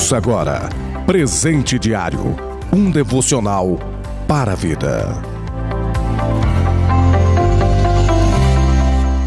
Ouça agora Presente Diário um devocional para a vida.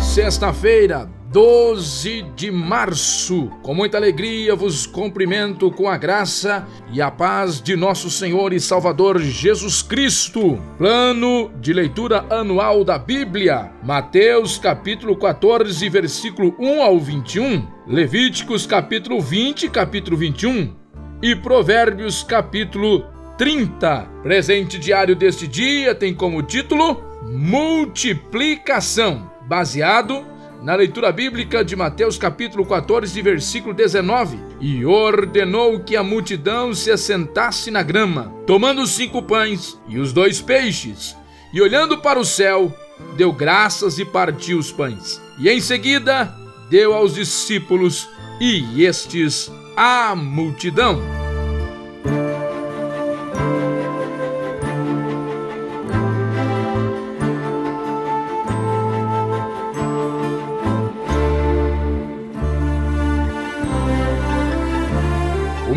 Sexta-feira, 12 de março. Com muita alegria vos cumprimento com a graça e a paz de nosso Senhor e Salvador Jesus Cristo. Plano de leitura anual da Bíblia. Mateus capítulo 14, versículo 1 ao 21. Levíticos capítulo 20, capítulo 21. E Provérbios capítulo 30. Presente diário deste dia tem como título Multiplicação, baseado na leitura bíblica de Mateus capítulo 14, versículo 19, e ordenou que a multidão se assentasse na grama, tomando cinco pães e os dois peixes, e olhando para o céu, deu graças e partiu os pães. E em seguida deu aos discípulos e estes à multidão.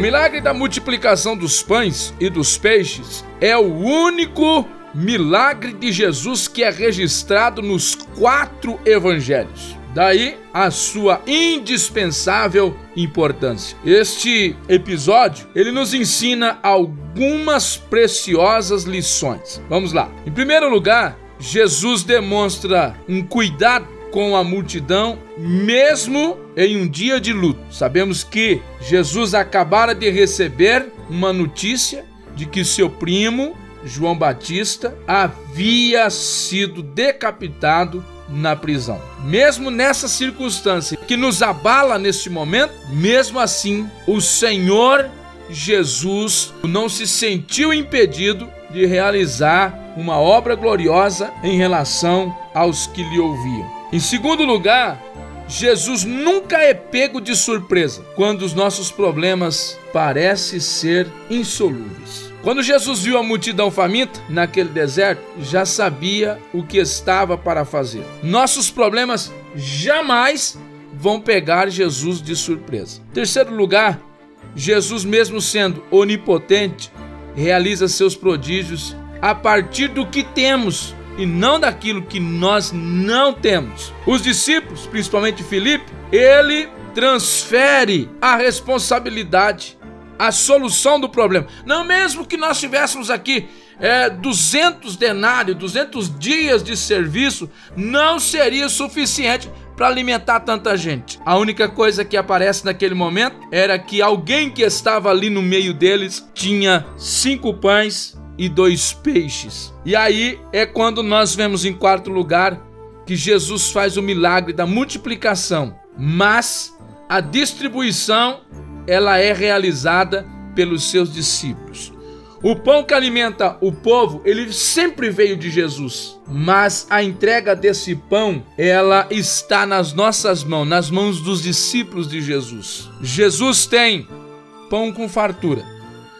Milagre da multiplicação dos pães e dos peixes é o único milagre de Jesus que é registrado nos quatro evangelhos. Daí a sua indispensável importância. Este episódio, ele nos ensina algumas preciosas lições. Vamos lá. Em primeiro lugar, Jesus demonstra um cuidado com a multidão, mesmo em um dia de luto. Sabemos que Jesus acabara de receber uma notícia de que seu primo, João Batista, havia sido decapitado na prisão. Mesmo nessa circunstância que nos abala neste momento, mesmo assim, o Senhor Jesus não se sentiu impedido de realizar uma obra gloriosa em relação aos que lhe ouviam. Em segundo lugar, Jesus nunca é pego de surpresa quando os nossos problemas parecem ser insolúveis. Quando Jesus viu a multidão faminta naquele deserto, já sabia o que estava para fazer. Nossos problemas jamais vão pegar Jesus de surpresa. Terceiro lugar, Jesus, mesmo sendo onipotente, realiza seus prodígios a partir do que temos e não daquilo que nós não temos. Os discípulos, principalmente Filipe, ele transfere a responsabilidade, a solução do problema. Não mesmo que nós tivéssemos aqui é, 200 denários, 200 dias de serviço, não seria suficiente para alimentar tanta gente. A única coisa que aparece naquele momento era que alguém que estava ali no meio deles tinha cinco pães e dois peixes. E aí é quando nós vemos em quarto lugar que Jesus faz o milagre da multiplicação, mas a distribuição ela é realizada pelos seus discípulos. O pão que alimenta o povo, ele sempre veio de Jesus, mas a entrega desse pão, ela está nas nossas mãos, nas mãos dos discípulos de Jesus. Jesus tem pão com fartura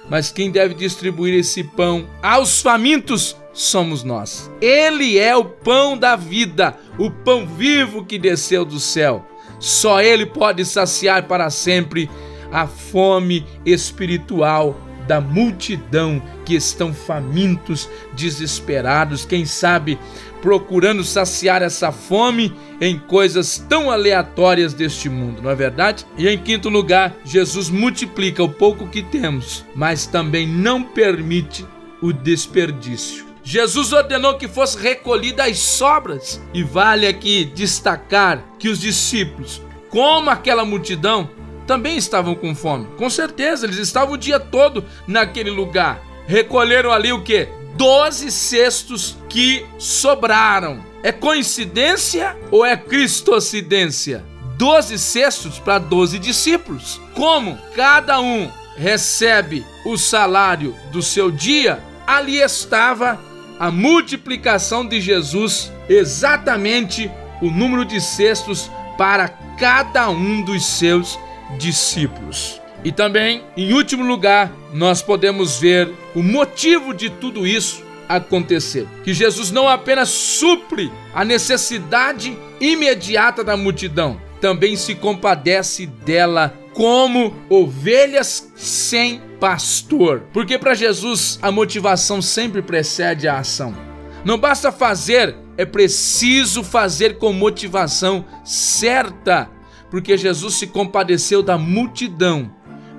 mas quem deve distribuir esse pão aos famintos somos nós. Ele é o pão da vida, o pão vivo que desceu do céu. Só ele pode saciar para sempre a fome espiritual da multidão que estão famintos, desesperados, quem sabe procurando saciar essa fome em coisas tão aleatórias deste mundo, não é verdade? E em quinto lugar, Jesus multiplica o pouco que temos, mas também não permite o desperdício. Jesus ordenou que fosse recolhida as sobras, e vale aqui destacar que os discípulos, como aquela multidão, também estavam com fome. Com certeza, eles estavam o dia todo naquele lugar. Recolheram ali o que? Doze cestos que sobraram. É coincidência ou é cristocidência? Doze cestos para doze discípulos. Como cada um recebe o salário do seu dia, ali estava a multiplicação de Jesus, exatamente o número de cestos para cada um dos seus discípulos. E também, em último lugar, nós podemos ver o motivo de tudo isso acontecer. Que Jesus não apenas supre a necessidade imediata da multidão, também se compadece dela como ovelhas sem pastor. Porque para Jesus a motivação sempre precede a ação. Não basta fazer, é preciso fazer com motivação certa, porque Jesus se compadeceu da multidão,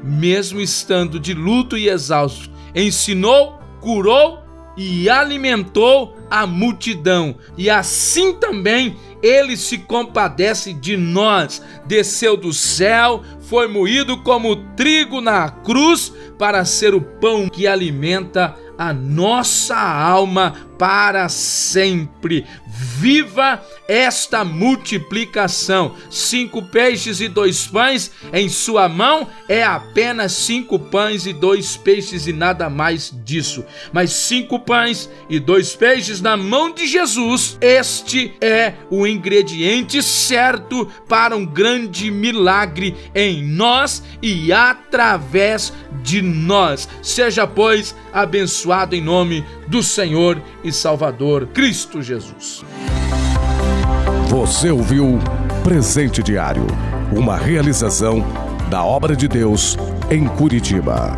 mesmo estando de luto e exausto, ensinou, curou e alimentou a multidão. E assim também ele se compadece de nós. Desceu do céu, foi moído como trigo na cruz para ser o pão que alimenta a nossa alma para sempre. Viva esta multiplicação. Cinco peixes e dois pães em sua mão é apenas cinco pães e dois peixes e nada mais disso. Mas cinco pães e dois peixes na mão de Jesus, este é o ingrediente certo para um grande milagre em nós e através de nós. Seja, pois, abençoado em nome do Senhor e Salvador Cristo Jesus. Você ouviu Presente Diário, uma realização da obra de Deus em Curitiba.